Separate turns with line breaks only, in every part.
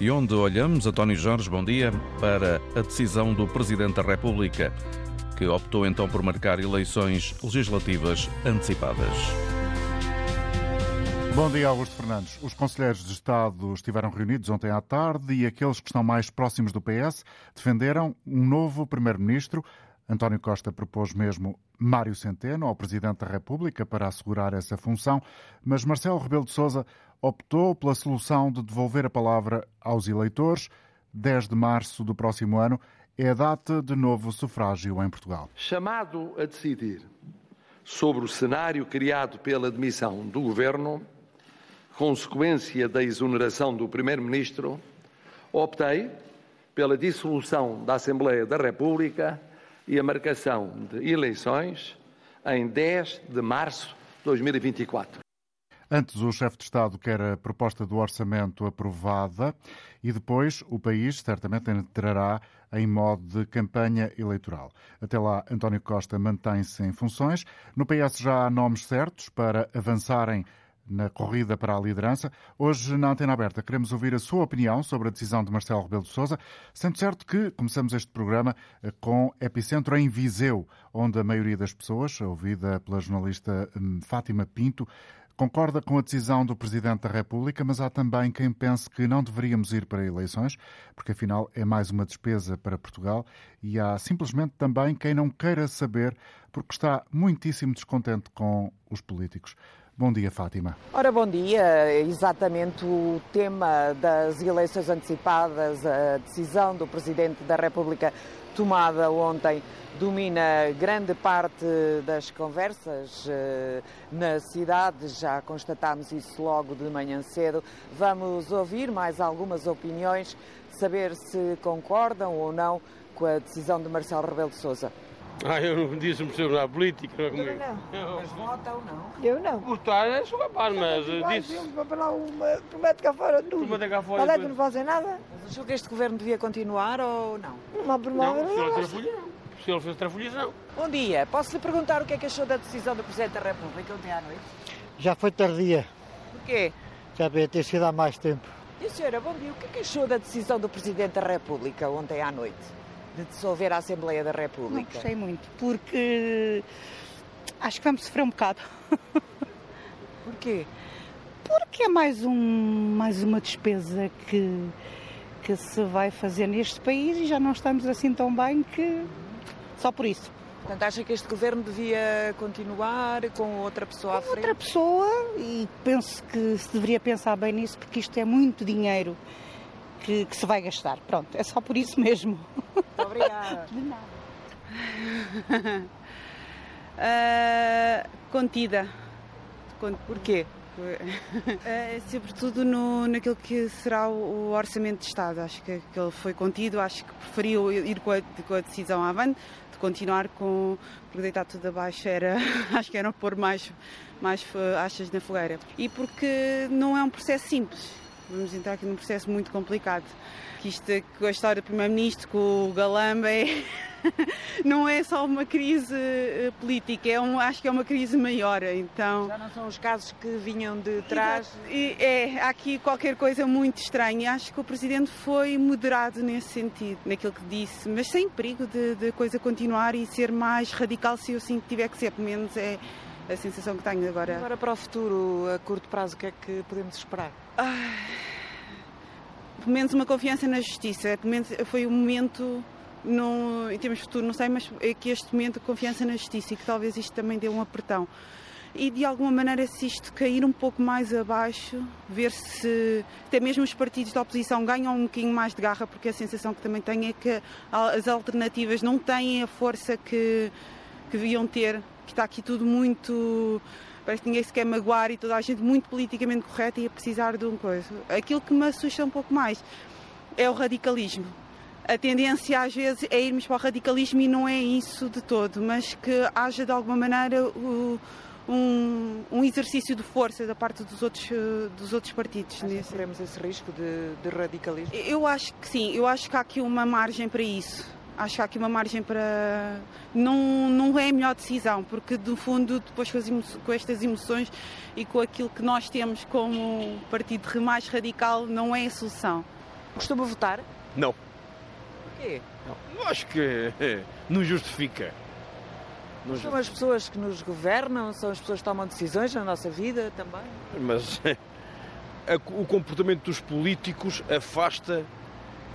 e onde olhamos, António Jorge, bom dia, para a decisão do Presidente da República, que optou então por marcar eleições legislativas antecipadas.
Bom dia, Augusto Fernandes. Os conselheiros de Estado estiveram reunidos ontem à tarde e aqueles que estão mais próximos do PS defenderam um novo Primeiro-Ministro. António Costa propôs mesmo Mário Centeno ao Presidente da República para assegurar essa função, mas Marcelo Rebelo de Sousa optou pela solução de devolver a palavra aos eleitores. 10 de março do próximo ano é a data de novo sufrágio em Portugal.
Chamado a decidir sobre o cenário criado pela demissão do Governo, consequência da exoneração do Primeiro-Ministro, optei pela dissolução da Assembleia da República e a marcação de eleições em 10 de março de 2024.
Antes, o chefe de Estado quer a proposta do orçamento aprovada e depois o país certamente entrará em modo de campanha eleitoral. Até lá, António Costa mantém-se em funções. No PS já há nomes certos para avançarem na corrida para a liderança. Hoje, na Antena Aberta, queremos ouvir a sua opinião sobre a decisão de Marcelo Rebelo de Sousa, sendo certo que começamos este programa eh, com epicentro em Viseu, onde a maioria das pessoas, ouvida pela jornalista hum, Fátima Pinto, concorda com a decisão do Presidente da República, mas há também quem pense que não deveríamos ir para eleições, porque afinal é mais uma despesa para Portugal, e há simplesmente também quem não queira saber, porque está muitíssimo descontente com os políticos. Bom dia, Fátima.
Ora, bom dia. Exatamente o tema das eleições antecipadas, a decisão do Presidente da República tomada ontem domina grande parte das conversas eh, na cidade, já constatámos isso logo de manhã cedo. Vamos ouvir mais algumas opiniões, saber se concordam ou não com a decisão de Marcelo Rebelo de Sousa.
Ah, eu não disse me sobre a política, não é comigo.
Não, mas vota ou não?
Eu não.
Votar é sou capaz, mas disse.
Para lá uma, promete cá fora tudo.
Promete cá fora
Olha que
tudo.
não fazem nada.
Mas achou que este governo devia continuar ou não?
Não promove
Não, se ele trafolha, não. Se ele fez trafolhas, não.
Bom dia. Posso lhe perguntar o que é que achou da decisão do Presidente da República ontem à noite?
Já foi tardia,
Porquê?
já devia ter sido há mais tempo.
E senhora, bom dia. O que é que achou da decisão do Presidente da República ontem à noite? De dissolver a Assembleia da
Não
República?
gostei muito, porque acho que vamos sofrer um bocado.
Porquê?
Porque é mais, um, mais uma despesa que, que se vai fazer neste país e já não estamos assim tão bem que só por isso.
Portanto, acha que este governo devia continuar com outra pessoa à frente?
Outra pessoa, e penso que se deveria pensar bem nisso, porque isto é muito dinheiro que, que se vai gastar. Pronto, é só por isso mesmo.
Muito obrigada.
De nada.
Ah, contida. Con-
Porquê?
Ah, sobretudo no, naquilo que será o, o orçamento de Estado. Acho que, que ele foi contido, acho que preferiu ir com a, com a decisão avante, de continuar com. porque deitar tudo abaixo era. acho que era pôr mais, mais ah, achas na fogueira. E porque não é um processo simples. Vamos entrar aqui num processo muito complicado. Que isto, com a história do Primeiro-Ministro, com o Galamba, é. não é só uma crise eh, política, é um, acho que é uma crise maior. Então,
Já não são os casos que vinham de trás?
E é, há aqui qualquer coisa muito estranha. Acho que o Presidente foi moderado nesse sentido, naquilo que disse, mas sem perigo de, de coisa continuar e ser mais radical se eu assim tiver que ser, pelo menos é a sensação que tenho agora.
Agora para o futuro, a curto prazo, o que é que podemos esperar?
Pelo menos uma confiança na Justiça, pelo menos foi o momento, não, em termos de futuro, não sei, mas é que este momento, confiança na Justiça e que talvez isto também dê um apertão. E de alguma maneira, se isto cair um pouco mais abaixo, ver se até mesmo os partidos da oposição ganham um bocadinho mais de garra, porque a sensação que também tenho é que as alternativas não têm a força que, que deviam ter, que está aqui tudo muito. Parece que ninguém se quer magoar e toda a gente muito politicamente correta e a precisar de uma coisa. Aquilo que me assusta um pouco mais é o radicalismo. A tendência às vezes é irmos para o radicalismo e não é isso de todo, mas que haja de alguma maneira o- um, um exercício de força da parte dos outros, dos outros partidos. Nesse-
corremos esse risco de, de radicalismo?
eu acho que sim, eu acho que há aqui uma margem para isso. Acho que há aqui uma margem para. Não, não é a melhor decisão, porque no fundo, depois com, as emo- com estas emoções e com aquilo que nós temos como partido mais radical, não é a solução.
Costuma votar?
Não.
Porquê?
Não. Acho que é, não justifica.
Não são as pessoas que nos governam, são as pessoas que tomam decisões na nossa vida também.
Mas o comportamento dos políticos afasta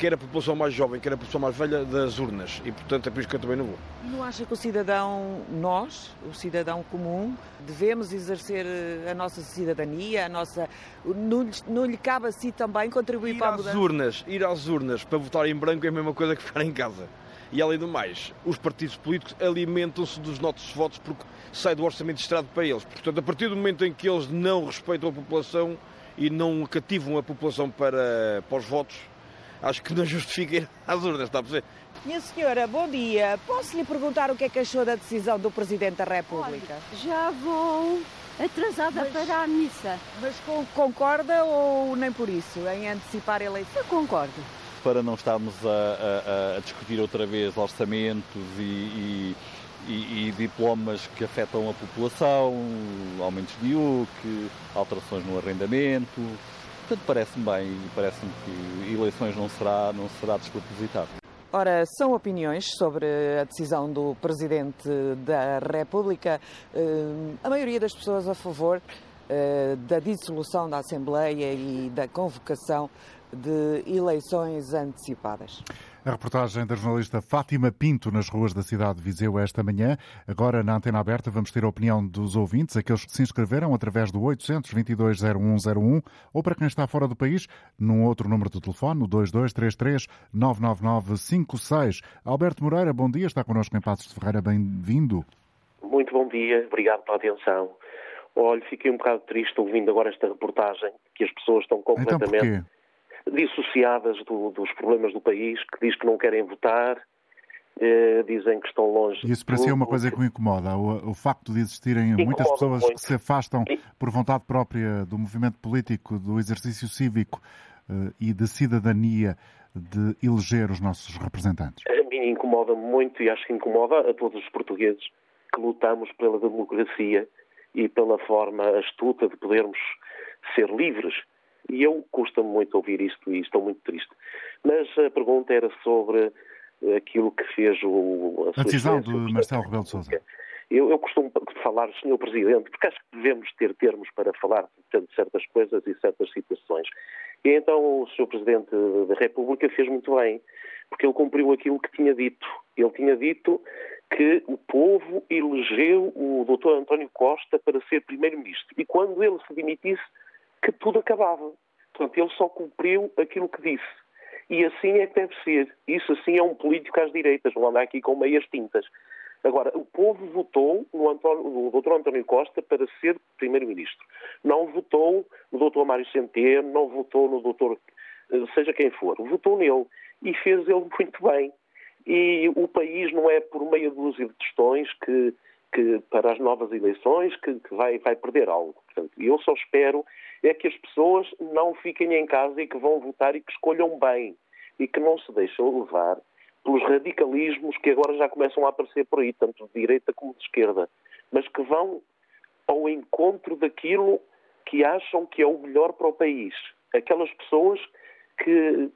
quer a população mais jovem, quer a população mais velha das urnas. E, portanto, é por isso que eu também não vou.
Não acha que o cidadão, nós, o cidadão comum, devemos exercer eh, a nossa cidadania, a nossa... Não, não lhe cabe a si também contribuir
ir
para a
mudança? Urnas, ir às urnas para votar em branco é a mesma coisa que ficar em casa. E, além do mais, os partidos políticos alimentam-se dos nossos votos porque sai do orçamento destinado para eles. Portanto, a partir do momento em que eles não respeitam a população e não cativam a população para, para os votos, acho que não justifica ir às urnas, está a perceber?
Minha senhora, bom dia. Posso lhe perguntar o que é que achou da decisão do Presidente da República?
Já vou atrasada
Mas-
para a missa.
Mas con- concorda ou nem por isso, em antecipar a eleição?
Eu concordo.
para não estarmos a, a- a discutir outra vez orçamentos e, e- e- e diplomas que afetam a população, aumentos de IUC, alterações no arrendamento. Portanto, parece-me bem e parece-me que eleições não será, não será despropositado.
Ora, são opiniões sobre a decisão do Presidente da República. Eh, A maioria das pessoas a favor eh, da dissolução da Assembleia e da convocação de eleições antecipadas.
A reportagem da jornalista Fátima Pinto nas ruas da cidade de Viseu esta manhã. Agora, na antena aberta, vamos ter a opinião dos ouvintes, aqueles que se inscreveram através do 822-0101 ou para quem está fora do país, num outro número de telefone, o 2233-99956. Alberto Moreira, bom dia, está connosco em Passos de Ferreira, bem-vindo.
Muito bom dia, obrigado pela atenção. Olha, fiquei um bocado triste ouvindo agora esta reportagem, que as pessoas estão
Então
completamente
porquê?
Dissociadas do- dos problemas do país, que diz que não querem votar, eh, dizem que estão longe.
E isso para si é uma coisa que o incomoda, o, o facto de existirem muitas pessoas
muito.
que se afastam por vontade própria do movimento político, do exercício cívico eh, e de cidadania de eleger os nossos representantes.
A mim incomoda muito e acho que incomoda a todos os portugueses que lutamos pela democracia e pela forma astuta de podermos ser livres. E eu custa-me muito ouvir isto e estou muito triste. Mas a pergunta era sobre eh, aquilo que fez o,
A
sua
decisão de Marcelo Rebelo de Sousa.
Eu, eu costumo falar, Sr. Presidente, porque acho que devemos ter termos para falar de certas coisas e certas situações. E então o Sr. Presidente da República fez muito bem, porque ele cumpriu aquilo que tinha dito. Ele tinha dito que o povo elegeu o Dr. António Costa para ser Primeiro-Ministro. E quando ele se dimitisse, que tudo acabava. Portanto, ele só cumpriu aquilo que disse. E assim é que deve ser. Isso assim é um político às direitas, não anda aqui com meias tintas. Agora, o povo votou no, António, no Dr. António Costa para ser Primeiro-Ministro. Não votou no Dr. Mário Centeno, não votou no Dr. eh, seja quem for. Votou nele. E fez ele muito bem. E o país não é por meia dúzia de questões que, que para as novas eleições que, que vai, vai perder algo. Portanto, eu só espero é que as pessoas não fiquem em casa e que vão votar e que escolham bem e que não se deixem levar pelos radicalismos que agora já começam a aparecer por aí, tanto de direita como de esquerda, mas que vão ao encontro daquilo que acham que é o melhor para o país. Aquelas pessoas que,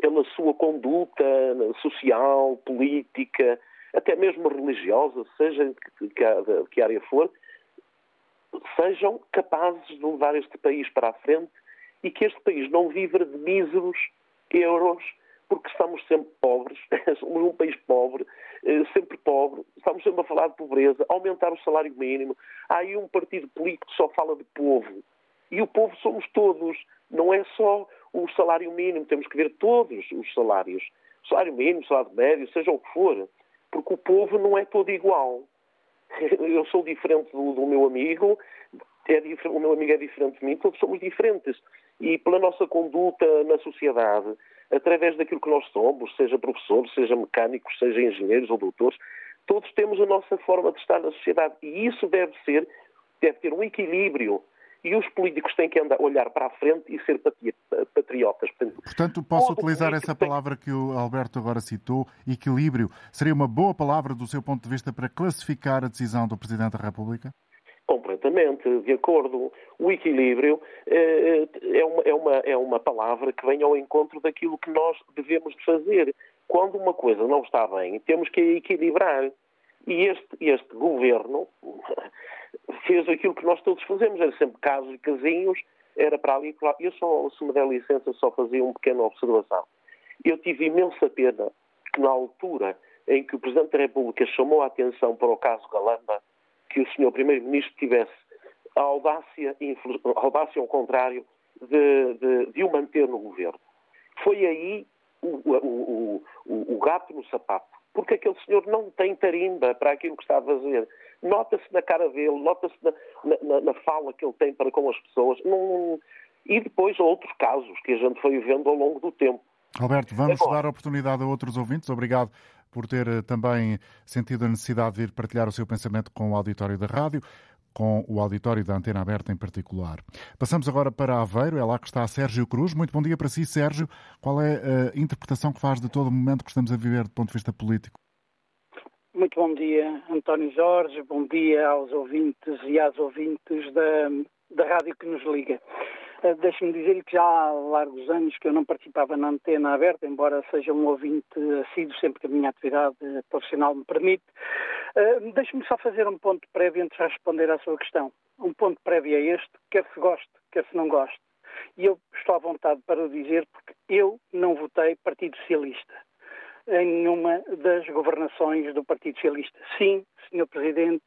pela sua conduta social, política, até mesmo religiosa, seja que, que área for, sejam capazes de levar este país para a frente e que este país não viva de míseros euros, porque estamos sempre pobres, somos um país pobre, eh, sempre pobre, estamos sempre a falar de pobreza, aumentar o salário mínimo. Há aí um partido político que só fala de povo. E o povo somos todos, não é só o salário mínimo, temos que ver todos os salários. Salário mínimo, salário médio, seja o que for, porque o povo não é todo igual. Eu sou diferente do, do meu amigo, é o meu amigo é diferente de mim, todos somos diferentes. E pela nossa conduta na sociedade, através daquilo que nós somos, seja professores, seja mecânicos, seja engenheiros ou doutores, todos temos a nossa forma de estar na sociedade. E isso deve ser, deve ter um equilíbrio. E os políticos têm que andar, olhar para a frente e ser patriotas. Portanto,
Portanto posso utilizar essa palavra que o Alberto agora citou, equilíbrio. Seria uma boa palavra do seu ponto de vista para classificar a decisão do Presidente da República?
perfeitamente de acordo. O equilíbrio eh, é uma, é, uma, é uma palavra que vem ao encontro daquilo que nós devemos de fazer. Quando uma coisa não está bem, temos que a equilibrar. E este, este governo fez aquilo que nós todos fazemos, era sempre casos e casinhos, era para ali e para lá. Eu só, se me der licença, só fazia uma pequena observação. Eu tive imensa pena que na altura em que o Presidente da República chamou a atenção para o caso Galamba, que o Sr. Primeiro-Ministro tivesse a audácia, a audácia ao contrário, de, de, de, o manter no governo. Foi aí o, o, o, o gato no sapato. Porque aquele senhor não tem tarimba para aquilo que está a fazer. Nota-se na cara dele, nota-se na, na, na, fala que ele tem para com as pessoas. Não... E depois outros casos que a gente foi vendo ao longo do tempo.
Alberto, vamos Agora, dar oportunidade a outros ouvintes. Obrigado por ter eh, também sentido a necessidade de ir partilhar o seu pensamento com o auditório da rádio, com o auditório da Antena Aberta em particular. Passamos agora para Aveiro, é lá que está Sérgio Cruz. Muito bom dia para si, Sérgio. Qual é a interpretação que faz de todo o momento que estamos a viver do ponto de vista político?
Muito bom dia, António Jorge. Bom dia aos ouvintes e às ouvintes da, da rádio que nos liga. Uh, Deixe-me dizer que já há largos anos que eu não participava na antena aberta, embora seja um ouvinte assíduo sempre que a minha atividade profissional me permite. Uh, Deixe-me só fazer um ponto prévio antes de responder à sua questão. Um ponto prévio é este, quer se goste, quer se não goste. E eu estou à vontade para o dizer porque eu não votei Partido Socialista em nenhuma das governações do Partido Socialista. Sim, Sr. Presidente,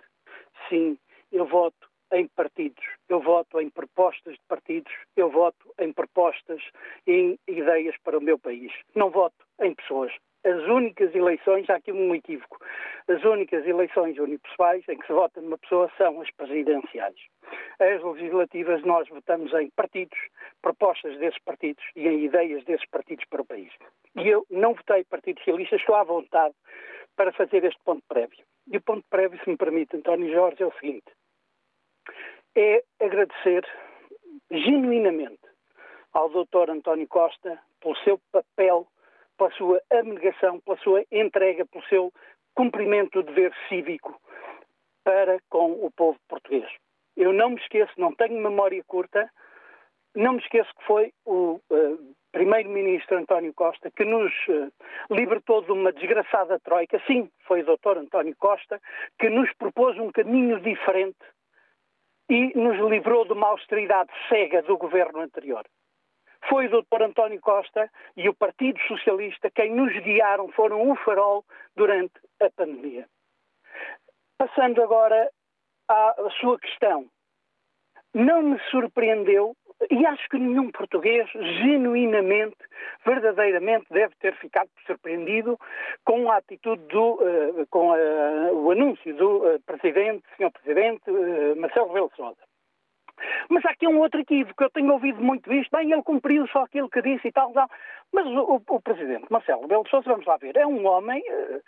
sim, eu voto em partidos, eu voto em propostas de partidos, eu voto em propostas, em ideias para o meu país. Não voto em pessoas. As únicas eleições, há aqui um equívoco, as únicas eleições unipessoais em que se vota numa pessoa são as presidenciais. As legislativas nós votamos em partidos, propostas desses partidos e em ideias desses partidos para o país. E eu não votei Partido Socialista, estou à vontade para fazer este ponto prévio. E o ponto prévio, se me permite, António Jorge, é o seguinte é agradecer genuinamente ao Dr. António Costa pelo seu papel, pela sua abnegação, pela sua entrega, pelo seu cumprimento do dever cívico para com o povo português. Eu não me esqueço, não tenho memória curta, não me esqueço que foi o uh, primeiro-ministro António Costa que nos uh, libertou de uma desgraçada troika. Sim, foi o Dr. António Costa que nos propôs um caminho diferente e nos livrou de uma austeridade cega do governo anterior. Foi o Dr. António Costa e o Partido Socialista quem nos guiaram, foram o farol durante a pandemia. Passando agora à sua questão. Não me surpreendeu e acho que nenhum português, genuinamente, verdadeiramente, deve ter ficado surpreendido com a atitude do, uh, com uh, o anúncio do uh, Presidente, Sr. Presidente Marcelo Rebelo Sousa. Mas há aqui um outro equívoco, eu tenho ouvido muito isto, bem, ele cumpriu só aquilo que disse e tal, tal. Mas o, o, Presidente Marcelo Belo de Sousa, vamos lá ver, é um homem, eh,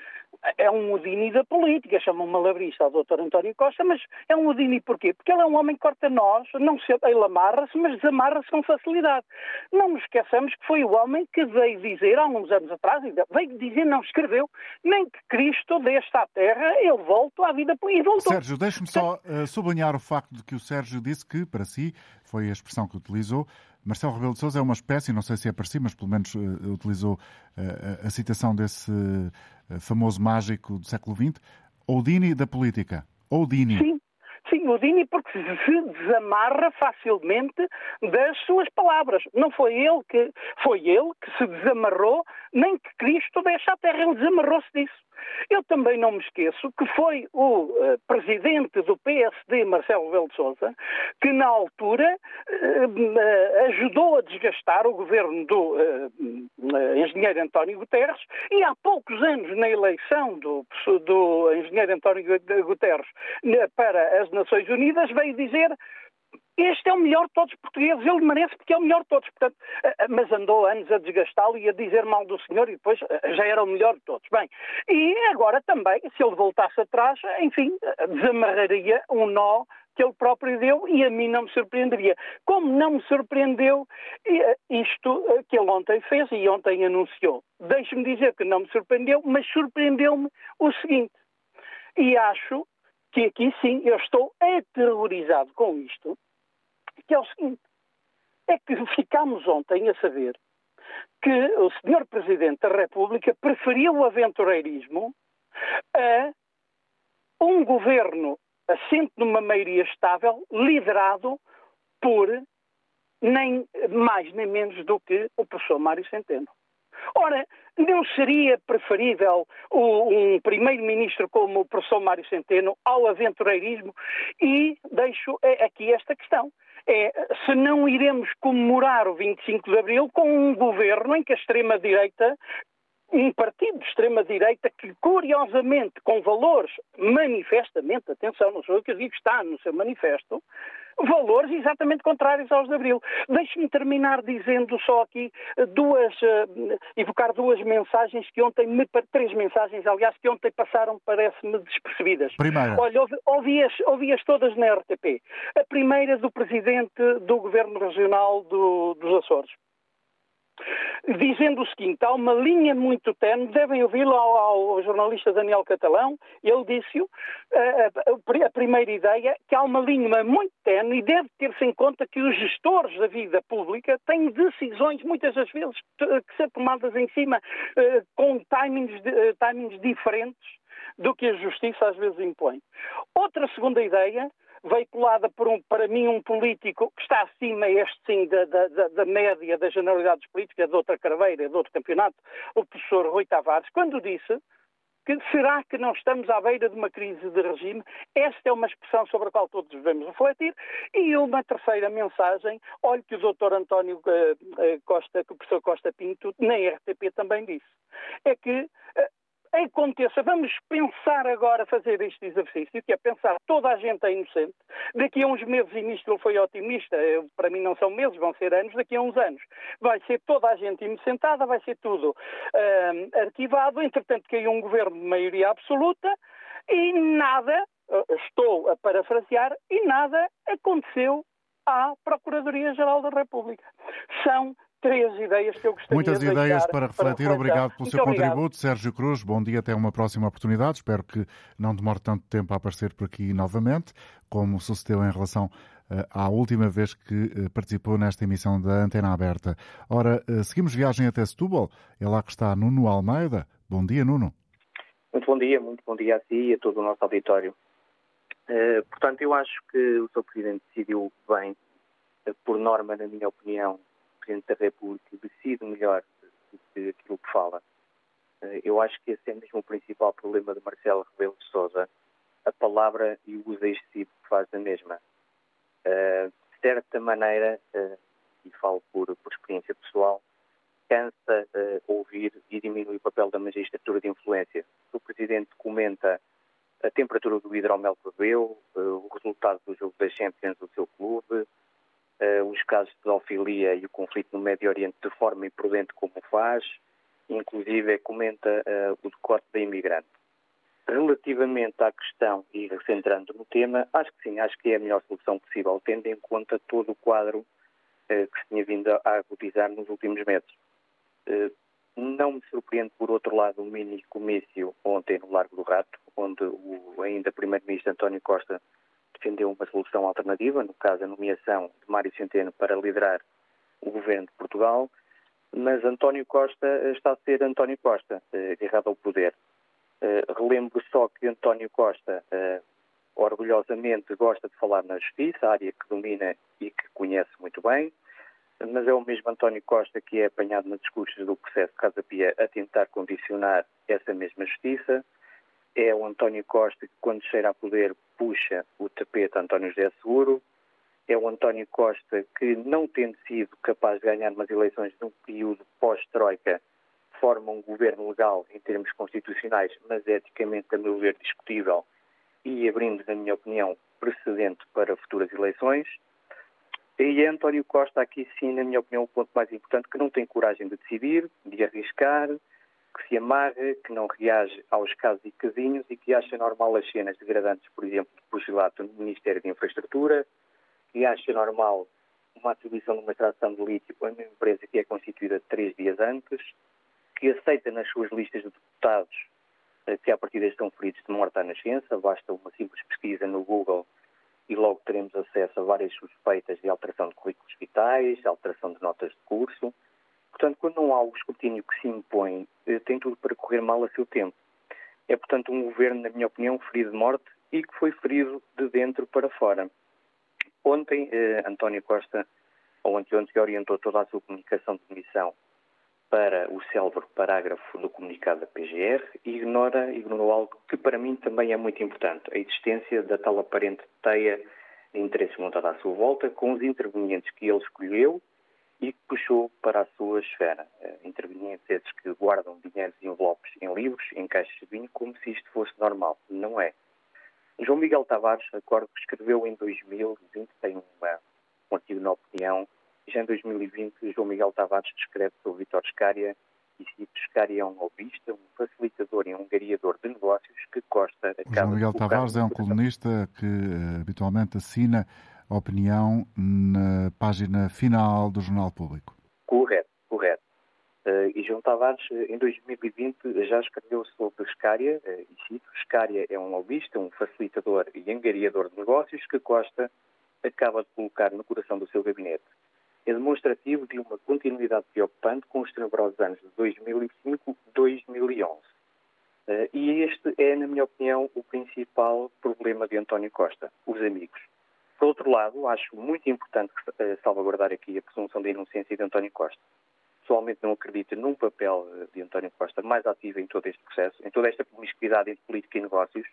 é um Udini da política, chamam malabrista ao Dr. António Costa, mas é um Udini porquê? Porque ele é um homem que corta nós, não se, ele amarra-se, mas desamarra-se com facilidade. Não nos esqueçamos que foi o homem que veio dizer, há uns anos atrás, veio dizer, não escreveu, nem que Cristo deste à terra, ele voltou à vida e voltou.
Sérgio, deixe-me só uh, sublinhar o facto de que o Sérgio disse que, para si, foi a expressão que utilizou, Marcelo Rebelo de Sousa é uma espécie, não sei se é para si, mas pelo menos uh, utilizou uh, a citação desse uh, famoso mágico do século XX, Oudini da política. Oudini.
Sim, sim, Oudini porque se desamarra facilmente das suas palavras. Não foi ele que foi ele que se desamarrou, nem que Cristo deixa a terra, ele desamarrou-se disso. Eu também não me esqueço que foi o uh, presidente do PSD, Marcelo Rebelo de Sousa, que na altura uh, ajudou a desgastar o governo do engenheiro António Guterres e há poucos anos, na eleição do, do engenheiro António Guterres para as Nações Unidas, veio dizer este é o melhor de todos os portugueses, ele merece porque é o melhor de todos. Portanto, eh, eh, mas andou anos a desgastá-lo e a dizer mal do senhor e depois eh, já era o melhor de todos. Bem, e agora também, se ele voltasse atrás, enfim, desamarraria um nó que ele próprio deu e a mim não me surpreenderia. Como não me surpreendeu isto que ele ontem fez e ontem anunciou. Deixe-me dizer que não me surpreendeu, mas surpreendeu-me o seguinte. E acho que aqui sim eu estou aterrorizado com isto, que é o seguinte, é que ficámos ontem a saber que o Sr. Presidente da República preferiu o aventureirismo a um governo assente numa maioria estável, liderado por nem mais nem menos do que o professor Mário Centeno. Ora, não seria preferível um primeiro-ministro como o professor Mário Centeno ao aventureirismo? E deixo aqui esta questão. É se não iremos comemorar o 25 de Abril com um governo em que a extrema-direita um partido de extrema-direita que, curiosamente, com valores manifestamente, atenção, não sou eu que digo, está no seu manifesto, valores exatamente contrários aos de Abril. Deixe-me terminar dizendo só aqui duas, uh, evocar duas mensagens que ontem, me, três mensagens, aliás, que ontem passaram, parece-me, despercebidas.
Primeira.
Olha, ouvi-as ouvi todas na RTP. A primeira do Presidente do Governo Regional do, dos Açores dizendo o seguinte: há uma linha muito tenue, devem ouvi-lo ao, ao, jornalista Daniel Catalão, ele disse-o, a, a, primeira ideia, que há uma linha muito tenue e deve ter-se em conta que os gestores da vida pública têm decisões, muitas das vezes, que ser tomadas em cima uh, com timings, uh, timings diferentes do que a justiça às vezes impõe. Outra segunda ideia veiculada por um, para mim, um político que está acima, este sim, da, da, da média das generalidades políticas de outra carreira, de outro campeonato, o professor Rui Tavares, quando disse que será que não estamos à beira de uma crise de regime? Esta é uma expressão sobre a qual todos devemos refletir. E uma terceira mensagem, olhe que o doutor António uh, Costa, que o professor Costa Pinto, na RTP também disse, é que uh, aconteça, vamos pensar agora fazer este exercício, que é pensar toda a gente é inocente. Daqui a uns meses, e nisto ele foi otimista, para mim não são meses, vão ser anos, daqui a uns anos vai ser toda a gente inocentada, vai ser tudo uh, arquivado. Entretanto, caiu um governo de maioria absoluta e nada, estou a parafrasear, e nada aconteceu à Procuradoria-Geral da República. São três ideias que eu gostaria
Muitas
de
ideias para refletir.
Para
obrigado pelo
Muito
seu
obrigado.
contributo. Sérgio Cruz, bom dia. Até uma próxima oportunidade. Espero que não demore tanto tempo a aparecer por aqui novamente, como sucedeu em relação uh, à última vez que uh, participou nesta emissão da Antena Aberta. Ora, uh, seguimos viagem até Setúbal. É lá que está Nuno Almeida. Bom dia, Nuno.
Muito bom dia, muito bom dia a si e a todo o nosso auditório. portanto, eu acho que o Sr. Presidente decidiu bem, por norma, na minha opinião, Presidente da República decide melhor do que aquilo que fala. Eh, eu acho que esse é mesmo o principal problema de Marcelo Rebelo de Sousa, a palavra e o uso excessivo que faz da mesma. Uh, de certa maneira, uh, e falo por, por experiência pessoal, cansa ouvir e diminui o papel da magistratura de influência. O Presidente comenta a temperatura do hidromel que bebeu, o resultado do jogo das Champions do seu clube, os casos de pedofilia e o conflito no Médio Oriente de forma imprudente como faz, inclusive comenta uh, o decote da imigrante. Relativamente à questão, e recentrando no tema, acho que sim, acho que é a melhor solução possível, tendo em conta todo o quadro uh, que se tinha vindo a agudizar nos últimos meses. não me surpreende, por outro lado, o mini comício ontem no Largo do Rato, onde o ainda Primeiro-Ministro António Costa defendeu uma solução alternativa, no caso a nomeação de Mário Centeno para liderar o governo de Portugal, mas António Costa está a ser António Costa, eh, agarrado ao poder. Eh, relembro só que António Costa eh, orgulhosamente gosta de falar na justiça, área que domina e que conhece muito bem, mas é o mesmo António Costa que é apanhado nos discursos do processo Casa Pia a tentar condicionar essa mesma justiça é o António Costa que, quando cheira a poder, puxa o tapete a António José Seguro. É o António Costa que, não tendo sido capaz de ganhar umas eleições num período pós-Troika, forma um governo legal em termos constitucionais, mas eticamente, a meu ver, discutível e abrindo, na minha opinião, precedente para futuras eleições. E é António Costa, aqui sim, na minha opinião, o ponto mais importante, que não tem coragem de decidir, de arriscar, que se amarra, que não reage aos casos e casinhos e que acha normal as cenas degradantes, por exemplo, de pugilato no Ministério de Infraestrutura, que acha normal uma atribuição de uma extração de lítio a uma empresa que é constituída três dias antes, que aceita nas suas listas de deputados que a partir estão feridos de morte à nascença, basta uma simples pesquisa no Google e logo teremos acesso a várias suspeitas de alteração de currículos vitais, alteração de notas de curso. Portanto, quando não há o escrutínio que se impõe, eh, tem tudo para correr mal a seu tempo. É, portanto, um governo, na minha opinião, ferido de morte e que foi ferido de dentro para fora. Ontem, eh, António Costa, ou anteontem, orientou toda a sua comunicação de missão para o célebre parágrafo do comunicado da PGR e ignora, ignorou algo que para mim também é muito importante, a existência da tal aparente teia de interesses montada à sua volta, com os intervenientes que ele escolheu e que puxou para a sua esfera. Eh, intervenientes esses que guardam dinheiros e envelopes em livros, em caixas de vinho, como se isto fosse normal. Não é. João Miguel Tavares, acordo que escreveu em 2020, tem uma, um artigo na opinião, já em 2020, João Miguel Tavares descreve sobre Vitor Scária e cito Scária é um lobista, um facilitador e um gariador de negócios que Costa acaba
João Miguel Tavares é um colunista que uh, habitualmente assina opinião na página final do Jornal Público.
Correto, correto. Uh, e João Tavares, eh, em 2020, já escreveu sobre Scária, uh, e cito, Scária é um lobista, um facilitador e angariador de negócios que Costa acaba de colocar no coração do seu gabinete é demonstrativo de uma continuidade preocupante com os tenebrosos anos de 2005-2011. Uh, e este é, na minha opinião, o principal problema de António Costa, os amigos. Por outro lado, acho muito importante uh, salvaguardar aqui a presunção de inocência de António Costa. Pessoalmente não acredito num papel uh, de António Costa mais ativo em todo este processo, em toda esta promiscuidade entre política e negócios,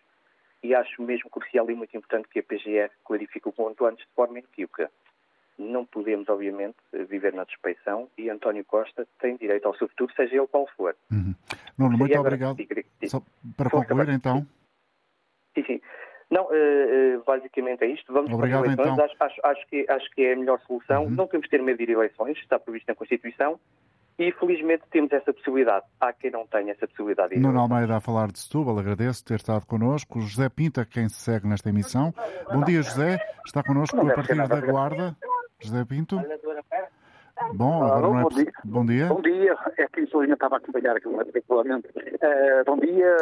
e acho mesmo crucial e muito importante que a PGR clarifique o ponto antes de forma inequívoca. Não podemos, obviamente, viver na despeição e António Costa tem direito ao seu futuro, seja ele qual for.
Uhum. Nuno, muito obrigado. Só para concluir, então.
Sim, sim. Não, uh, uh, basicamente é isto. Vamos
Obrigado,
para as eleições.
Então.
Acho, acho, acho, que, acho que é a melhor solução. Uhum. Não temos que ter medo de ir eleições, está previsto na Constituição. E felizmente temos essa possibilidade. Há quem não tenha essa possibilidade.
Nuno Almeida a falar de Setúbal, agradeço ter estado connosco. José Pinta, quem se segue nesta emissão. Bom dia, José. Está connosco a partir da Guarda. José Pinto. Bom, agora não é
bom, dia.
bom dia.
Bom dia. É que infelizmente estava a acompanhar aqui regulamento. Uh, bom dia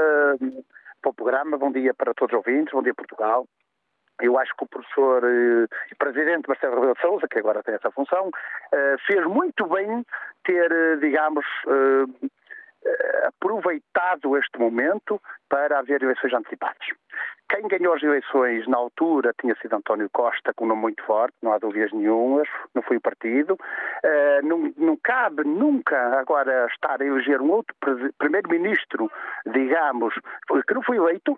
para o programa, bom dia para todos os ouvintes, bom dia Portugal. Eu acho que o professor uh, e presidente Marcelo Rebelo de Sousa, que agora tem essa função, uh, fez muito bem ter, uh, digamos, uh, uh, aproveitado este momento para haver eleições antecipadas. Quem ganhou as eleições na altura tinha sido António Costa, com um nome muito forte, não há dúvidas nenhumas, não foi o partido. Uh, não, não cabe nunca agora estar a eleger um outro primeiro-ministro, digamos, que não foi eleito,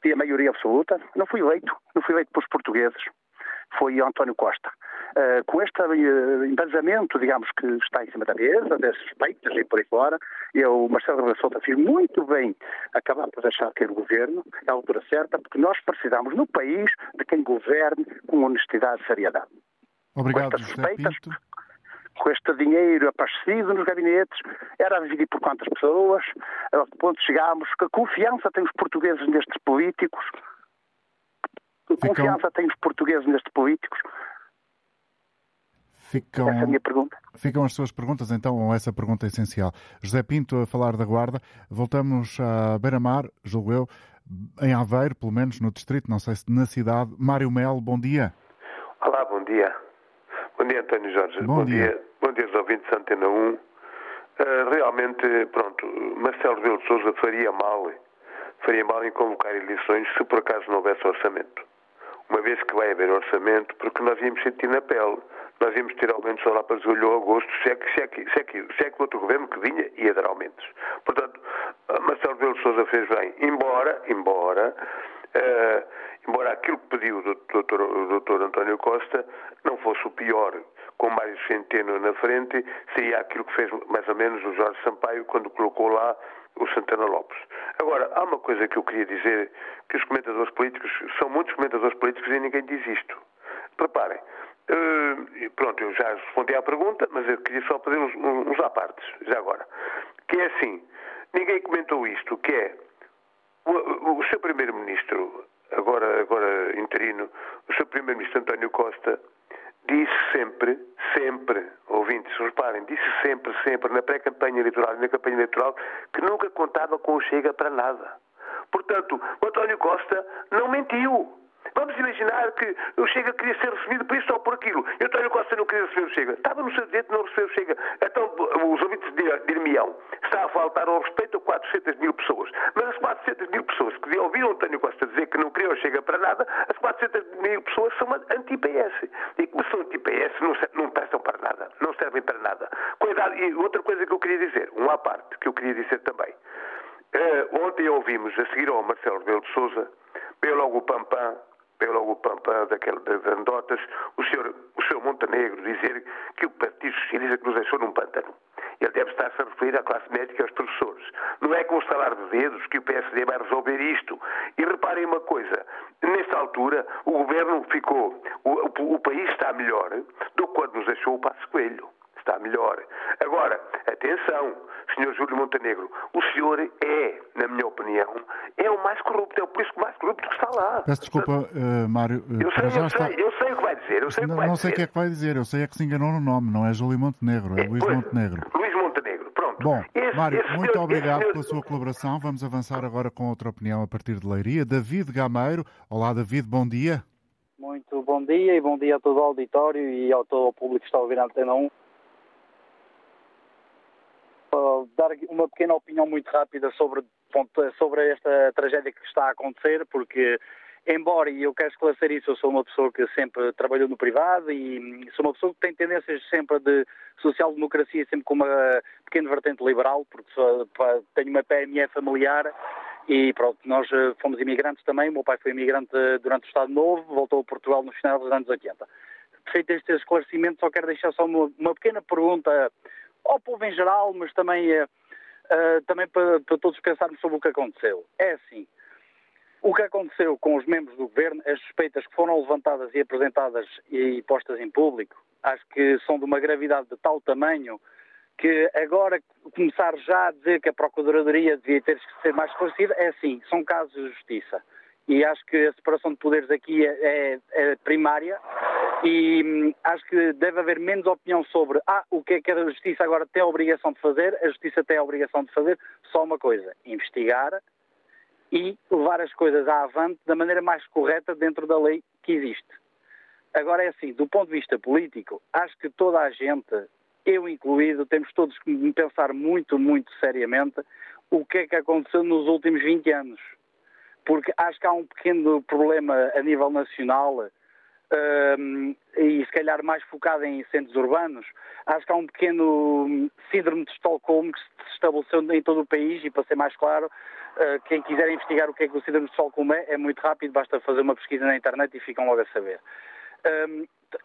tinha maioria absoluta, não foi eleito, não foi eleito pelos portugueses, foi António Costa. Uh, com este uh, embasamento, digamos, que está em cima da mesa, das suspeitas e por aí fora, eu, Marcelo Rebelo de Sousa, fiz muito bem acabar por deixar ter o governo, é a altura certa, porque nós precisamos no país de quem governe com honestidade e seriedade.
Obrigado,
com suspeitas, com este dinheiro aparecido nos gabinetes, era a dividir por quantas pessoas, a que ponto chegámos, que confiança têm os portugueses nestes políticos, que confiança têm os portugueses nestes políticos,
Ficam,
essa é a minha pergunta.
ficam as suas perguntas, então, ou essa pergunta essencial. José Pinto a falar da Guarda. Voltamos a Beira-Mar, julgo eu, em Aveiro, pelo menos no distrito, não sei se na cidade. Mário Melo, bom dia.
Olá, bom dia. Bom dia, António Jorge.
Bom dia.
Bom dia aos ouvintes da Antena 1. Ah, realmente, pronto, Marcelo Rebelo de Sousa faria mal, faria mal em convocar eleições se por acaso não houvesse orçamento. Uma vez que vai haver orçamento, porque nós íamos sentir na pele. Nós íamos ter aumentos lá para julho ou agosto, se é que, se é que, se é que, se é que o outro governo que vinha ia dar aumentos. Portanto, Marcelo Rebelo Sousa fez bem. Embora, embora, eh, embora aquilo que pediu o doutor, o doutor António Costa não fosse o pior, com Mário Centeno na frente, seria aquilo que fez mais ou menos o Jorge Sampaio quando colocou lá o Santana Lopes. Agora, há uma coisa que eu queria dizer, que os comentadores políticos, são muitos comentadores políticos e ninguém diz isto. Reparem, pronto, eu já respondi à pergunta, mas eu queria só fazer uns, uns apartes, já agora. Que é assim, ninguém comentou isto, que é o- o seu primeiro-ministro, agora, agora interino, o seu primeiro-ministro António Costa, disse sempre, sempre, ouvintes, reparem, disse sempre, sempre, na pré-campanha eleitoral e na campanha eleitoral, que nunca contava com o Chega para nada. Portanto, o António Costa não mentiu. Vamos imaginar que o Chega queria ser recebido por isso ou por aquilo. E o António Costa não queria receber o Chega. Estava no seu direito de não receber o Chega. Então, os ouvintes dir-me-ão, está a faltar ao respeito a 400 mil pessoas. Mas as 400 mil pessoas que ouviram António Costa dizer que não queriam o Chega para nada, as 400 mil pessoas são anti-PS. E como são anti-PS, não, não prestam para nada. Não servem para nada. Cuidado. E outra coisa que eu queria dizer, uma à parte, que eu queria dizer também. Uh, ontem ouvimos, a seguir ao Marcelo Rebelo de Souza, veio logo o Pampam, veio logo o Pampam daquele, das andotas, o senhor, o senhor Montenegro dizer que o Partido Socialista que nos deixou num pântano. Ele deve estar-se a referir à classe médica e aos professores. Não é com o salário de dedos que o PSD vai resolver isto. E reparem uma coisa, nesta altura o governo ficou, o, o, o país está melhor do que quando nos deixou o Passo Coelho está melhor. Agora, atenção, Sr. Júlio Montenegro, o senhor é, na minha opinião, é o mais corrupto, é o político mais corrupto que está lá.
Peço desculpa, uh, Mário.
Uh, eu, sei, eu,
está...
sei, eu sei o que vai dizer. Eu sei
não,
o que vai
não sei o que é que vai dizer, eu sei é que se enganou no nome, não é Júlio Montenegro, é, é Luís pois, Montenegro.
Luís Montenegro, pronto.
Bom,
esse,
Mário,
esse
muito
senhor,
obrigado
senhor...
pela sua colaboração. Vamos avançar agora com outra opinião a partir de Leiria. David Gameiro. Olá, David, bom dia.
Muito bom dia e bom dia a todo o auditório e ao todo o público que está a ouvir a Antena 1. Uh, dar uma pequena opinião muito rápida sobre, sobre esta tragédia que está a acontecer, porque, embora, e eu quero esclarecer isso, eu sou uma pessoa que sempre trabalhou no privado e sou uma pessoa que tem tendências sempre de social-democracia, sempre com uma pequena vertente liberal, porque sou, tenho uma PME familiar e pronto, nós uh, fomos imigrantes também, o meu pai foi imigrante durante o Estado Novo, voltou a Portugal nos finais dos anos 80. Feito este esclarecimento, só quero deixar só uma, uma pequena pergunta ao povo em geral, mas também, uh, também para, para, todos pensarmos sobre o que aconteceu. É assim, o que aconteceu com os membros do governo, as suspeitas que foram levantadas e apresentadas e postas em público, acho que são de uma gravidade de tal tamanho que agora começar já a dizer que a Procuradoria devia ter que ser mais esclarecida, é assim, são casos de justiça. E acho que a separação de poderes aqui é, é, é primária e hum, acho que deve haver menos opinião sobre ah, o que é que a Justiça agora tem a obrigação de fazer. A Justiça tem a obrigação de fazer só uma coisa: investigar e levar as coisas à avante da maneira mais correta dentro da lei que existe. Agora é assim, do ponto de vista político, acho que toda a gente, eu incluído, temos todos que pensar muito, muito seriamente o que é que aconteceu nos últimos 20 anos. Porque acho que há um pequeno problema a nível nacional e se calhar mais focada em centros urbanos. Acho que há um pequeno síndrome de Estocolmo que se estabeleceu em todo o país e para ser mais claro, uh, quem quiser investigar o que é que o síndrome de Estocolmo é, é muito rápido, basta fazer uma pesquisa na internet e ficam logo a saber.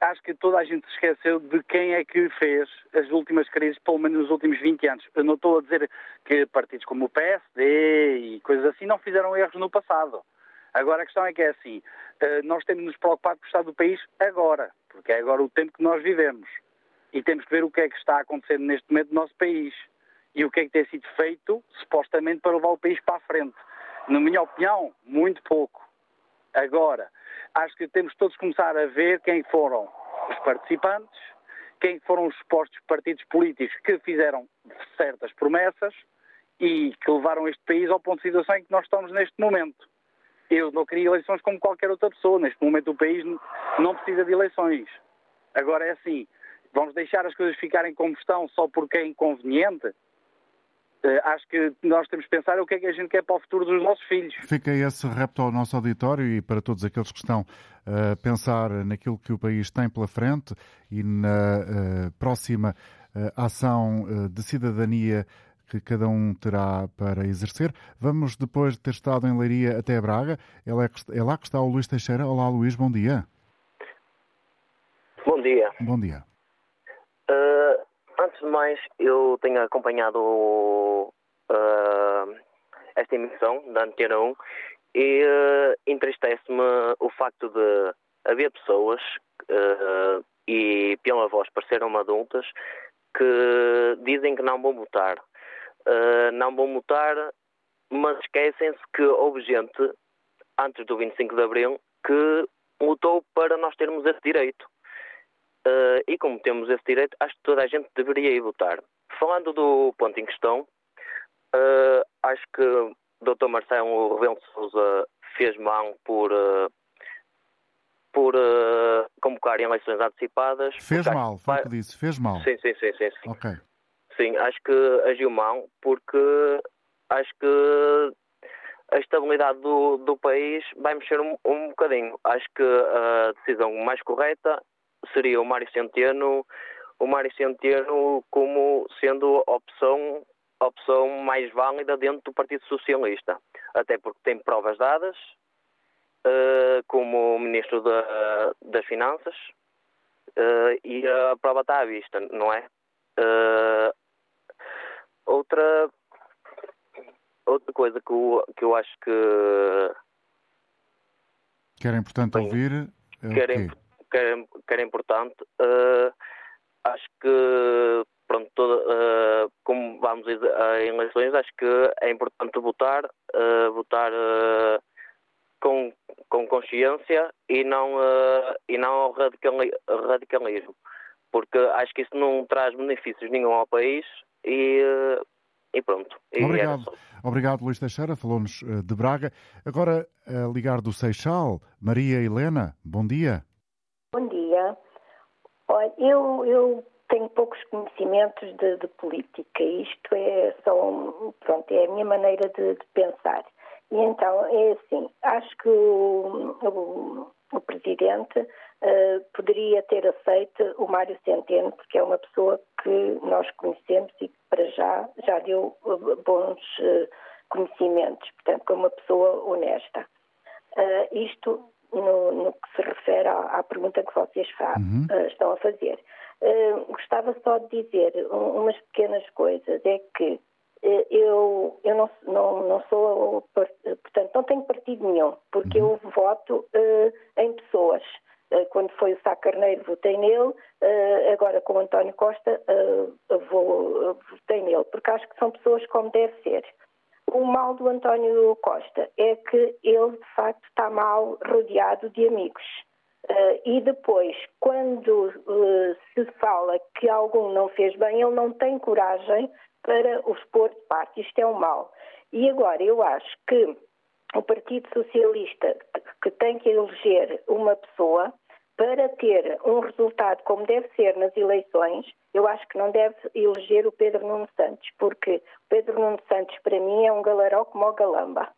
Acho que toda a gente se esqueceu de quem é que fez as últimas crises, pelo menos nos últimos 20 anos. Eu não estou a dizer que partidos como o PSD e coisas assim não fizeram erros no passado. Agora a questão é que é assim, eh, nós temos de nos preocupar com o estado do país agora, porque é agora o tempo que nós vivemos. E temos que ver o que é que está acontecendo neste momento no nosso país e o que é que tem sido feito, supostamente, para levar o país para a frente. Na minha opinião, muito pouco. Agora, acho que temos todos começar a ver quem foram os participantes, quem foram os supostos partidos políticos que fizeram certas promessas e que levaram este país ao ponto de situação em que nós estamos neste momento. Eu não queria eleições como qualquer outra pessoa. Neste momento o país não precisa de eleições. Agora é assim, vamos deixar as coisas ficarem como estão só porque é inconveniente? Uh, acho que nós temos que pensar o que é que a gente quer para o futuro dos nossos filhos.
Fica esse repto ao nosso auditório e para todos aqueles que estão a uh, pensar naquilo que o país tem pela frente e na uh, próxima eh, ação de cidadania que cada um terá para exercer. Vamos, depois de ter estado em Leiria até Braga, é lá que, é lá que está o Luís Teixeira. Olá, Luís, bom dia.
Bom dia.
Bom dia.
Uh, antes de mais, eu tenho acompanhado uh, esta emissão da Antena 1 e uh, entristece-me o facto de haver pessoas, e pela voz pareceram adultas, que dizem que não vão votar uh, não vão mutar, mas esquecem-se que houve gente, antes do 25 de Abril, que lutou para nós termos esse direito. Uh, e como temos esse direito, acho que toda a gente deveria ir votar. Falando do ponto em questão, uh, acho que o Dr. Marcelo Rebelo de Sousa fez mal por, uh, por convocar eleições antecipadas.
Fez mal, foi o que disse, fez mal.
Sim, sim, sim, sim. Sim,
Ok.
Sim acho que agiu mal porque acho que a estabilidade do, do país vai mexer um, um bocadinho. Acho que a decisão mais correta seria o Mário Centeno, o Mário Centeno como sendo a opção, a opção mais válida dentro do Partido Socialista. Até porque tem provas dadas, uh, como Ministro da, das Finanças, uh, e a prova está à vista, não é? Uh, outra outra coisa que eu, que eu acho que.
Que era importante Bem, ouvir. É
que, era, que, era, que era importante. Uh, acho que, pronto, toda, uh, como vamos a eleições, acho que é importante votar, uh, votar com, com consciência e não, e não ao radicalismo. Porque acho que isso não traz benefícios nenhum ao país e e pronto. E
Obrigado. Obrigado, Luís Teixeira. Falou-nos eh, de Braga. Agora, a ligar do Seixal, Maria Helena, bom dia.
Bom dia. Olha, eu, eu tenho poucos conhecimentos de, de, política. Isto é só, pronto, é a minha maneira de, de pensar. E então, é assim, acho que o, o, o Presidente uh, poderia ter aceito o Mário Centeno, porque é uma pessoa que nós conhecemos e que para já já deu uh, bons uh, conhecimentos, portanto, como uma pessoa honesta. isto no, no, que se refere à, à pergunta que vocês uhum. estão a fazer. gostava só de dizer um, umas pequenas coisas. É que eu, eu não, não, não sou, portanto, não tenho partido nenhum, porque eu
Uhum.
voto uh, em pessoas. Uh, quando foi o Sá Carneiro, votei nele, uh, agora com o António Costa, vou, votei nele, porque acho que são pessoas como deve ser. O mal do António Costa é que ele, de facto, está mal rodeado de amigos. e depois, quando se fala que algum não fez bem, ele não tem coragem para os pôr de parte. Isto é um mal. E agora, eu acho que o Partido Socialista, que tem que eleger uma pessoa para ter um resultado como deve ser nas eleições, eu acho que não deve eleger o Pedro Nuno Santos, porque o Pedro Nuno Santos, para mim, é um galaró como o Galamba.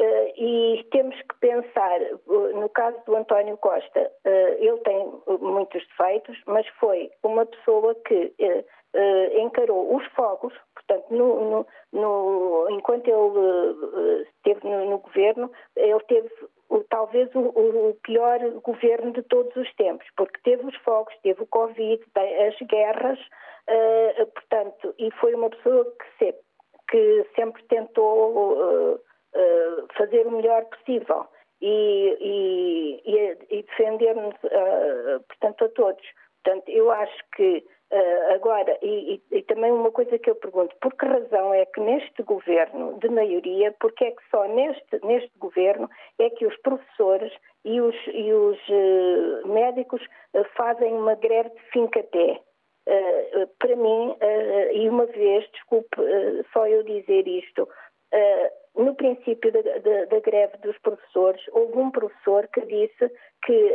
Uh, e temos que pensar, uh, no caso do António Costa, uh, ele tem muitos defeitos, mas foi uma pessoa que encarou os fogos, portanto, no, no, no, enquanto ele esteve no, governo, ele teve talvez o, o, pior governo de todos os tempos, porque teve os fogos, teve o Covid, as guerras, portanto, e foi uma pessoa que sempre, que sempre tentou Uh, fazer o melhor possível e, e, e defender-nos, uh, portanto, a todos. Portanto, eu acho que uh, agora, e, e, também uma coisa que eu pergunto, por que razão é que neste governo de maioria, porque é que só neste, neste governo é que os professores e os, e os médicos fazem uma greve de fincaté? Uh, para mim, uh, e uma vez, desculpe uh, só eu dizer isto, no princípio da, da, greve dos professores, houve um professor que disse que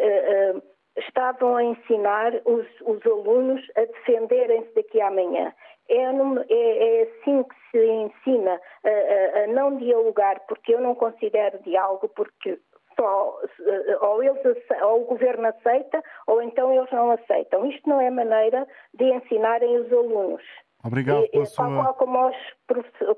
estavam a ensinar os, os alunos a defenderem-se daqui a amanhã. É, é, é, assim que se ensina a, a, a não dialogar, porque eu não considero diálogo, porque só ou, eles, ou o governo aceita ou então eles não aceitam. Isto não é maneira de ensinarem os alunos.
Obrigado
pela e, sua... Como aos,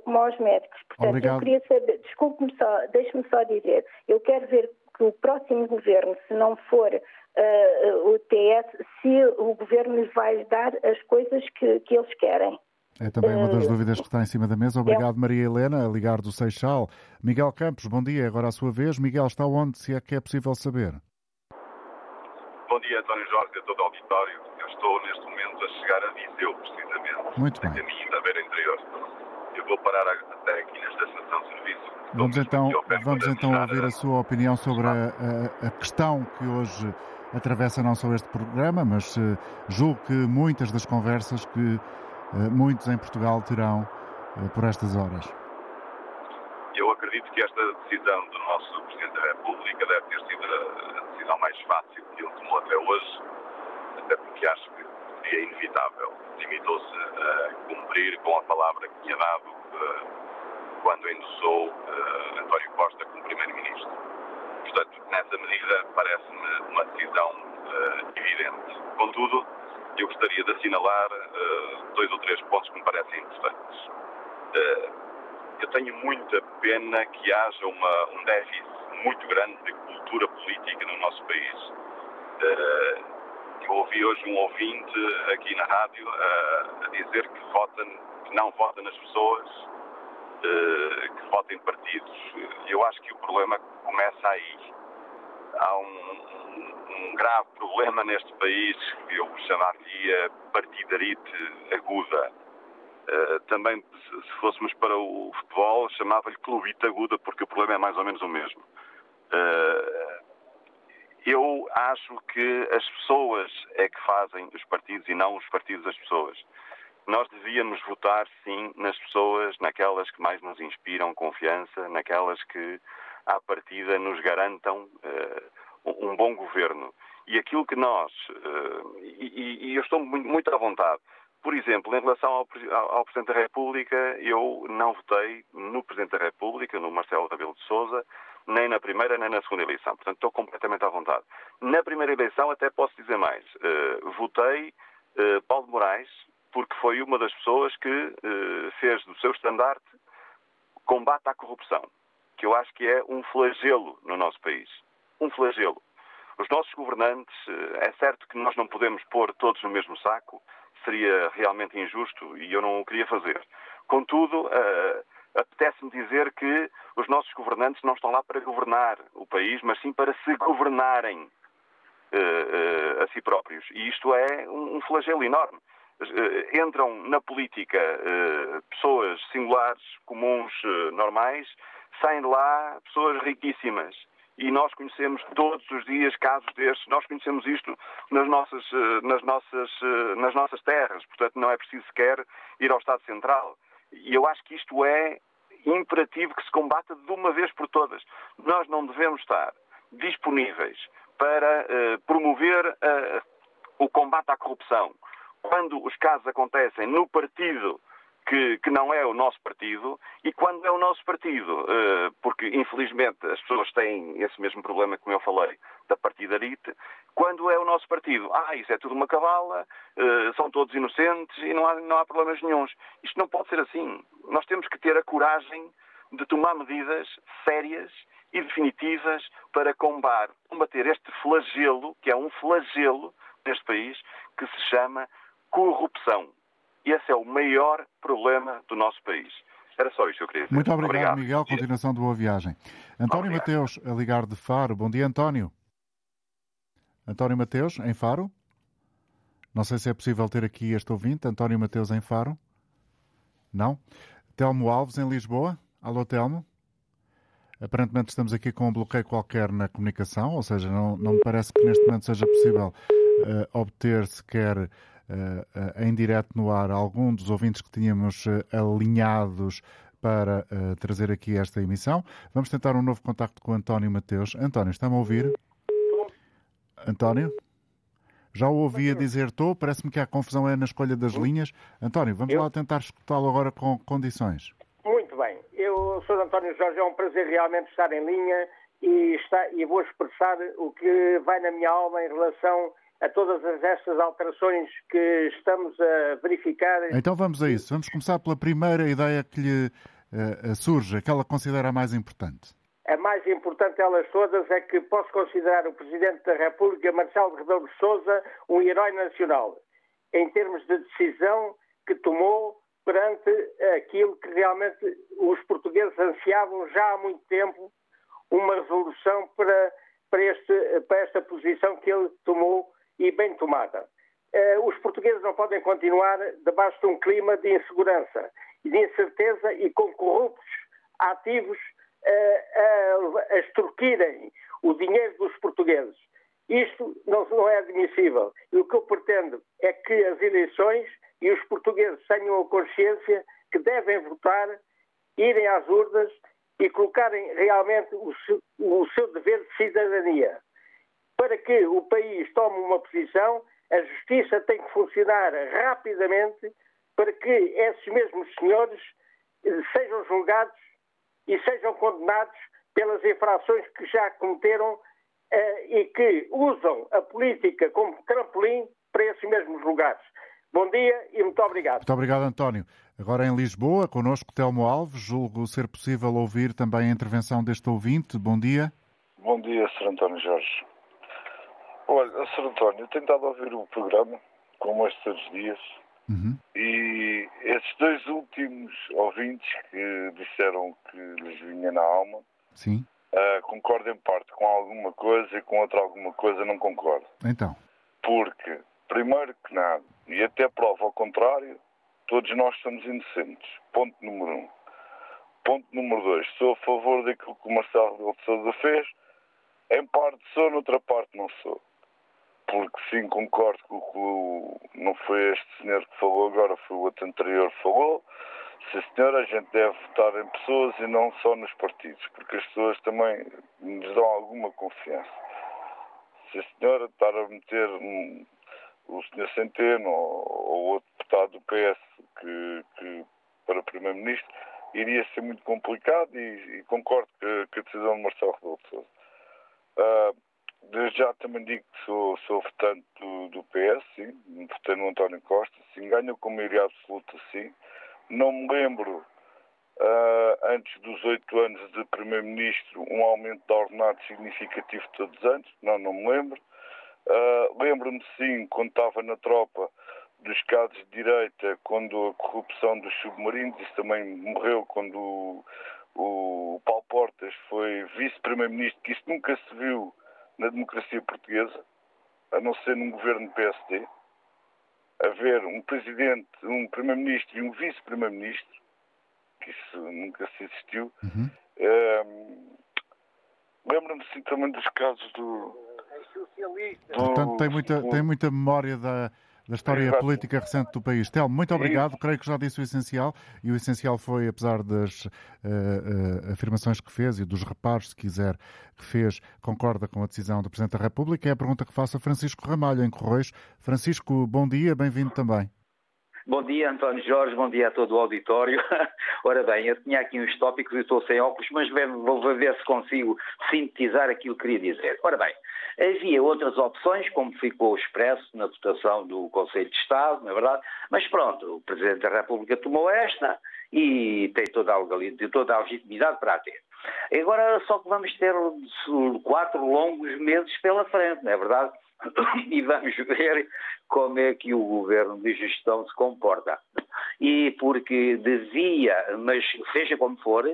como aos médicos. Portanto,
Obrigado.
eu queria saber, desculpe-me só, deixe-me só dizer, eu quero ver que o próximo governo, se não for uh, o TS, se o governo lhes vai dar as coisas que, que eles querem.
É também uma das dúvidas que está em cima da mesa. Obrigado, Maria Helena, a ligar do Seixal. Miguel Campos, bom dia. Agora a sua vez. Miguel está onde, se é que é possível saber?
Bom dia, António Jorge, a todo o auditório. Eu estou neste momento a chegar a Viseu, precisamente.
Muito bem.
A caminho da Beira Interior. Eu vou parar até aqui nesta estação de serviço.
Vamos então, vamos então ouvir a sua opinião sobre a, a, a questão que hoje atravessa não só este programa, mas uh, julgo que muitas das conversas que uh, muitos em Portugal terão uh, por estas horas.
Eu acredito que esta decisão do nosso Presidente da República deve ter sido a decisão mais fácil que ele tomou até hoje, até porque acho que seria inevitável. Limitou-se a cumprir com a palavra que tinha dado quando endossou António Costa nessa medida, parece-me uma decisão uh, evidente. Contudo, eu gostaria de assinalar uh, dois ou três pontos que me parecem importantes. Uh, eu tenho muita pena que haja uma, um déficit muito grande de cultura política no nosso país. eu ouvi hoje um ouvinte aqui na rádio a dizer que, vota, que não vota nas pessoas, que vota em partidos. Eu acho que o problema começa aí. Há um, um, grave problema neste país que eu chamaria partidarite aguda. Uh, também, se fôssemos para o futebol, chamava-lhe clubite aguda, porque o problema é mais ou menos o mesmo. Uh, eu acho que as pessoas é que fazem os partidos e não os partidos as pessoas. Nós devíamos votar, sim, nas pessoas, naquelas que mais nos inspiram confiança, naquelas que à partida, nos garantam uh, um bom governo. E aquilo que nós, uh, e, e, eu estou muito, muito à vontade, por exemplo, em relação ao, ao, Presidente da República, eu não votei no Presidente da República, no Marcelo Rebelo de Sousa, nem na primeira nem na segunda eleição. Portanto, estou completamente à vontade. Na primeira eleição, até posso dizer mais. Uh, votei uh, Paulo Moraes, porque foi uma das pessoas que uh, fez do seu estandarte combate à corrupção que eu acho que é um flagelo no nosso país. Um flagelo. Os nossos governantes, eh, é certo que nós não podemos pôr todos no mesmo saco, seria realmente injusto e eu não o queria fazer. Contudo, uh, apetece-me dizer que os nossos governantes não estão lá para governar o país, mas sim para se governarem uh, uh, a si próprios. E isto é um, um flagelo enorme. Entram na política pessoas singulares, comuns, normais, saem de lá pessoas riquíssimas. E nós conhecemos todos os dias casos destes, nós conhecemos isto nas nossas, eh, nas nossas, eh, nas nossas terras, portanto não é preciso sequer ir ao Estado Central. E eu acho que isto é imperativo que se combata de uma vez por todas. Nós não devemos estar disponíveis para uh, promover o combate à corrupção. Quando os casos acontecem no partido que, que, não é o nosso partido e quando é o nosso partido, uh, porque infelizmente as pessoas têm esse mesmo problema como eu falei, da partidarite, quando é o nosso partido, ah, isso é tudo uma cavala, uh, são todos inocentes e não há, não há problemas nenhums. Isto não pode ser assim. Nós temos que ter a coragem de tomar medidas sérias e definitivas para combater, este flagelo, que é um flagelo neste país, que se chama corrupção. Esse é o maior problema do nosso país. Era só isto que eu queria dizer.
Muito obrigado,
obrigado.
Miguel. Continuação de boa viagem. António. Mateus, a ligar de Faro. Bom dia, António. António Mateus, em Faro. Não sei se é possível ter aqui este ouvinte. António Mateus, em Faro. Não. Telmo Alves, em Lisboa. Alô, Telmo. Aparentemente estamos aqui com um bloqueio qualquer na comunicação, ou seja, não, não me parece que neste momento seja possível uh, obter sequer em direto no ar algum dos ouvintes que tínhamos alinhados para uh, trazer aqui esta emissão. Vamos tentar um novo contacto com António Mateus. António, está-me a ouvir? António? Já o ouvi a dizer estou, parece-me que a confusão é na escolha das linhas. António, vamos Eu... lá tentar escutá-lo agora com condições.
Muito bem. Eu sou António Jorge, é um prazer realmente estar em linha e, está, e vou expressar o que vai na minha alma em relação a todas estas alterações que estamos a verificar.
Então vamos a isso. Vamos começar pela primeira ideia que lhe uh, surge, que ela considera a mais importante.
A mais importante delas todas é que posso considerar o Presidente da República, Marcelo Rebelo de Sousa, um herói nacional, em termos de decisão que tomou perante aquilo que realmente os portugueses ansiavam já há muito tempo, uma resolução para, para, este, para esta posição que ele tomou e bem tomada. Uh, os portugueses não podem continuar debaixo de um clima de insegurança de incerteza e com corruptos ativos uh, a, a extorquirem o dinheiro dos portugueses. Isto não, não é admissível. E o que eu pretendo é que as eleições e os portugueses tenham a consciência que devem votar, irem às urnas e colocarem realmente o seu, o seu dever de cidadania. Para que o país tome uma posição, a justiça tem que funcionar rapidamente para que esses mesmos senhores eh, sejam julgados e sejam condenados pelas infrações que já cometeram eh, e que usam a política como trampolim para esses mesmos lugares. Bom dia e muito obrigado.
Muito obrigado, António. Agora em Lisboa, connosco Telmo Alves. Julgo ser possível ouvir também a intervenção deste ouvinte. Bom dia.
Bom dia, Sr. António Jorge. Olha, Sr. António, eu tenho estado a ouvir o programa, como estes dias, uhum. e esses dois últimos ouvintes que disseram que lhes vinha na alma,
Sim.
Uh, concordo em parte com alguma coisa e com outra alguma coisa não concordo.
Então.
Porque, primeiro que nada, e até prova ao contrário, todos nós somos inocentes. Ponto número um. Ponto número dois, sou a favor daquilo que o Marcelo de Sousa fez. Em parte sou, noutra parte não sou. Porque sim, concordo com o que não foi este senhor que falou agora, foi o outro anterior que falou. Sim, senhor, a gente deve votar em pessoas e não só nos partidos, porque as pessoas também nos dão alguma confiança. Sim, senhor, estar a meter um, o senhor Centeno ou, ou outro deputado do PS que, que para Primeiro-Ministro iria ser muito complicado e, e concordo que, que, a decisão de Marcelo Rebelo de Sousa. Uh, desde já também digo que sou, sou votante do, do PS, sim, votei no António Costa, sim, ganho com maioria absoluta, sim. Não me lembro, uh, antes dos oito anos de Primeiro-Ministro, um aumento de ordenado significativo todos os anos. Não, não me lembro. Uh, Lembro-me, sim, quando estava na tropa, dos casos de direita, quando a corrupção dos submarinos, isso também morreu quando o, o Paulo Portas foi vice-primeiro-ministro, que isso nunca se viu na democracia portuguesa, a não ser num governo PSD haver um presidente, um primeiro-ministro e um vice-primeiro-ministro, que isso nunca se existiu. Uhum. Um, Lembro-me sim também dos casos do.
do Portanto, tem muita, tem muita memória da, da história Exato. política recente do país. Tel, muito obrigado. Creio que já disse o essencial. E o essencial foi, apesar das uh, uh, afirmações que fez e dos reparos, se quiser, que fez, concorda com a decisão do Presidente da República. É a pergunta que faço a Francisco Ramalho, em Correios. Francisco, bom dia, bem-vindo também.
Bom dia, António Jorge, bom dia a todo o auditório. Ora bem, eu tinha aqui uns tópicos e estou sem óculos, mas vou ver se consigo sintetizar aquilo que queria dizer. Ora bem, Havia outras opções, como ficou expresso na votação do Conselho de Estado, não é verdade? Mas pronto, o Presidente da República tomou esta e tem toda a, toda a legitimidade para a ter. Agora só que vamos ter quatro longos meses pela frente, não é verdade? E vamos ver como é que o governo de gestão se comporta. E porque devia, mas seja como for,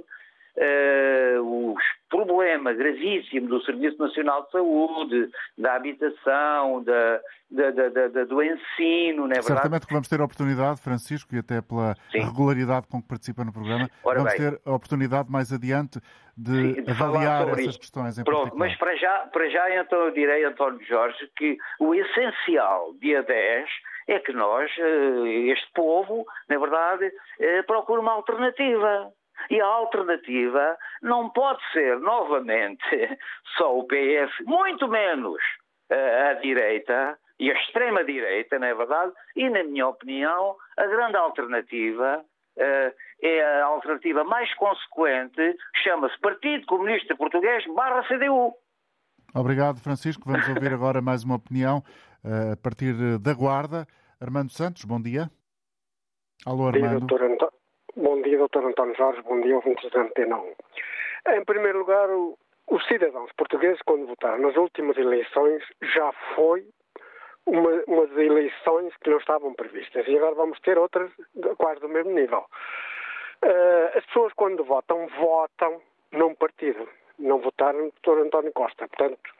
uh, os problemas gravíssimos do Serviço Nacional de Saúde, da habitação, da, da, da, da do ensino, não é verdade?
Certamente que vamos ter a oportunidade, Francisco, e até pela Sim. regularidade com que participa no programa, Ora vamos bem. ter a oportunidade mais adiante de, Sim, de avaliar essas isso. questões em
Pronto,
particular.
mas para já, para já então eu direi, António Jorge, que o essencial, dia 10, é que nós, eh, este povo, na verdade, eh, procura uma alternativa. E a alternativa não pode ser novamente só o PS, muito menos a direita e a extrema-direita, não é verdade? E, na minha opinião, a grande alternativa uh, é a alternativa mais consequente, chama-se Partido Comunista Português barra CDU.
Obrigado, Francisco. Vamos ouvir agora mais uma opinião uh, a partir da Guarda. Armando Santos, bom dia. Alô, Armando.
Dia, Bom dia, Dr. António Jorge. Bom dia, ouvintes da Antena 1. Em primeiro lugar, os cidadãos portugueses, quando votaram nas últimas eleições, já foi uma, umas eleições que não estavam previstas. E agora vamos ter outras quase do mesmo nível. Uh, as pessoas, quando votam, votam num partido. Não votaram no Dr. António Costa. Portanto,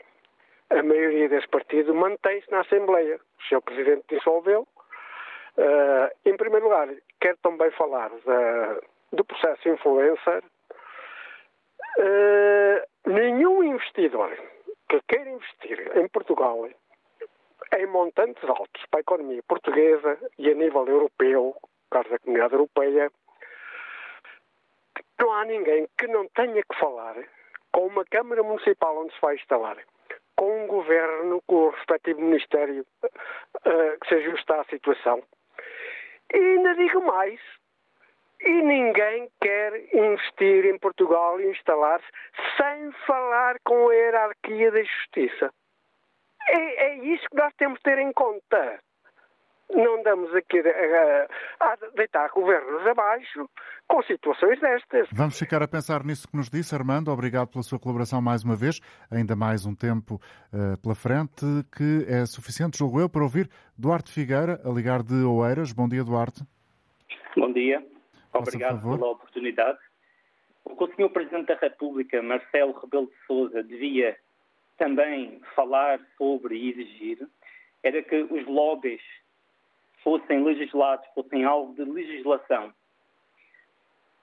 a maioria desse partido mantém-se na Assembleia. O seu presidente dissolveu. Uh, em primeiro lugar, quero também falar da, do processo influencer. Uh, nenhum investidor que quer investir em Portugal em montantes altos para a economia portuguesa e a nível europeu, caso da comunidade europeia, não há ninguém que não tenha que falar com uma Câmara Municipal onde se vai instalar, com um governo, com o respectivo Ministério uh, que se ajusta à situação. E ainda digo mais, e ninguém quer investir em Portugal e instalar-se sem falar com a hierarquia da justiça. É, é isso que nós temos de ter em conta. Não damos aqui a, a, a deitar governos abaixo com situações destas.
Vamos ficar a pensar nisso que nos disse, Armando. Obrigado pela sua colaboração mais uma vez. Ainda mais um tempo uh, pela frente, que é suficiente, julgo eu, para ouvir Duarte Figueira, a ligar de Oeiras. Bom dia, Duarte.
Bom dia. Obrigado pela oportunidade. O que o Sr. Presidente da República, Marcelo Rebelo de Sousa, devia também falar sobre e exigir era que os lobbies fossem legislados, fossem alvo de legislação.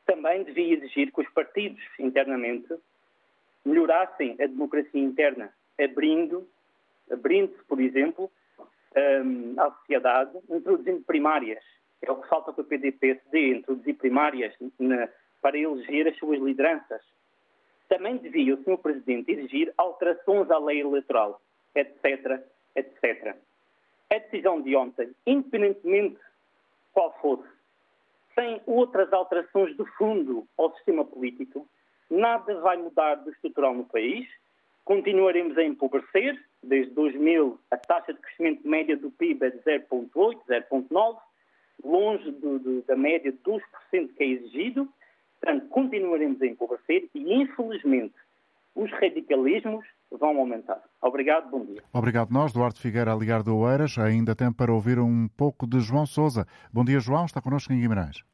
Também devia exigir que os partidos internamente melhorassem a democracia interna, abrindo, abrindo-se, por exemplo, um, à sociedade, introduzindo primárias. É o que falta para o PDP-SD, introduzir primárias na, para eleger as suas lideranças também devia o Sr. Presidente exigir alterações à lei eleitoral, etc, etc. A decisão de ontem, independentemente qual fosse, sem outras alterações de fundo ao sistema político, nada vai mudar do estrutural no país. Continuaremos a empobrecer. Desde 2000, a taxa de crescimento média do PIB é de 0,8, 0,9, longe do, do, da média de 2% que é exigido. Portanto, continuaremos a empobrecer e, infelizmente, os radicalismos vão aumentar. Obrigado, bom dia.
Obrigado nós, Duarte Figueira, a ligar do Oeiras. Ainda tempo para ouvir um pouco de João Sousa. Bom dia, João, está connosco em Guimarães.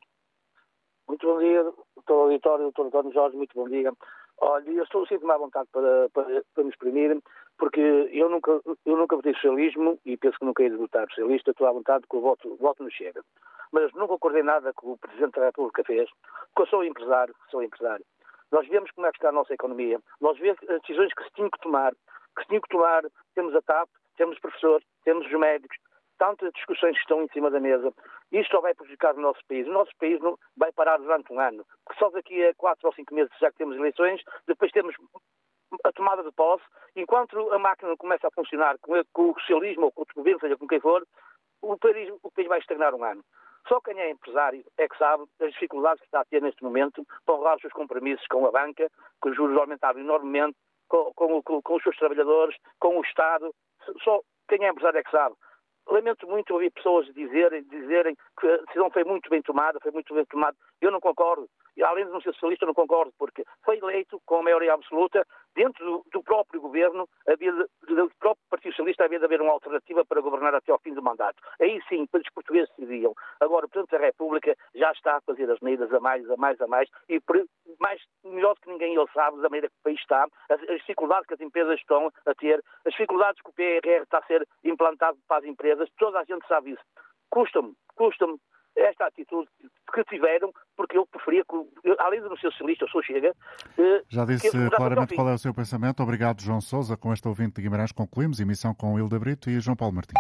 Muito bom dia, doutor auditório, doutor António Jorge, muito bom dia. Olha, eu estou sinto-me à vontade para, para, para me exprimir, porque eu nunca, eu nunca votei socialismo e penso que nunca ia votar socialista, estou à vontade que o voto, voto no Chega. Mas nunca acordei nada que o Presidente da República fez, porque eu sou empresário, sou empresário. Nós vemos como é que está a nossa economia, nós vemos as decisões que se tinham que tomar, que se tinham que tomar, temos a TAP, temos os professores, temos os médicos, tantas discussões que estão em cima da mesa. Isto só vai prejudicar o nosso país. O nosso país não vai parar durante um ano. Porque só daqui a quatro ou cinco meses já que temos eleições, depois temos a tomada de posse. Enquanto a máquina começa a funcionar com, o socialismo ou com o governo, seja com quem for, o país, o país vai estagnar um ano. Só quem é empresário é que sabe as dificuldades que está a ter neste momento para honrar os seus compromissos com a banca, com os juros aumentaram enormemente, com, com, com, com os seus trabalhadores, com o Estado. Só quem é empresário é que sabe. Lamento muito ouvir pessoas dizerem, dizerem que a decisão foi muito bem tomada, foi muito bem tomada. Eu não concordo. Além de não ser socialista, não concordo, porque foi eleito com a maioria absoluta. Dentro do, do próprio governo, havia de, do próprio Partido Socialista, havia de haver uma alternativa para governar até ao fim do mandato. Aí sim, os portugueses decidiam. Agora, o Presidente da República já está a fazer as medidas a mais, a mais, a mais, e mais, melhor do que ninguém ele sabe da maneira que o país está, as, as dificuldades que as empresas estão a ter, as dificuldades que o PRR está a ser implantado para as empresas, toda a gente sabe isso. Custa-me, custa-me esta atitude que tiveram, porque eu preferia que, além de não ser socialista, eu sou chega.
Eh, Já disse claramente qual é o seu pensamento. Obrigado, João Sousa. Com este ouvinte de Guimarães concluímos emissão com Hilda Brito e João Paulo Martins.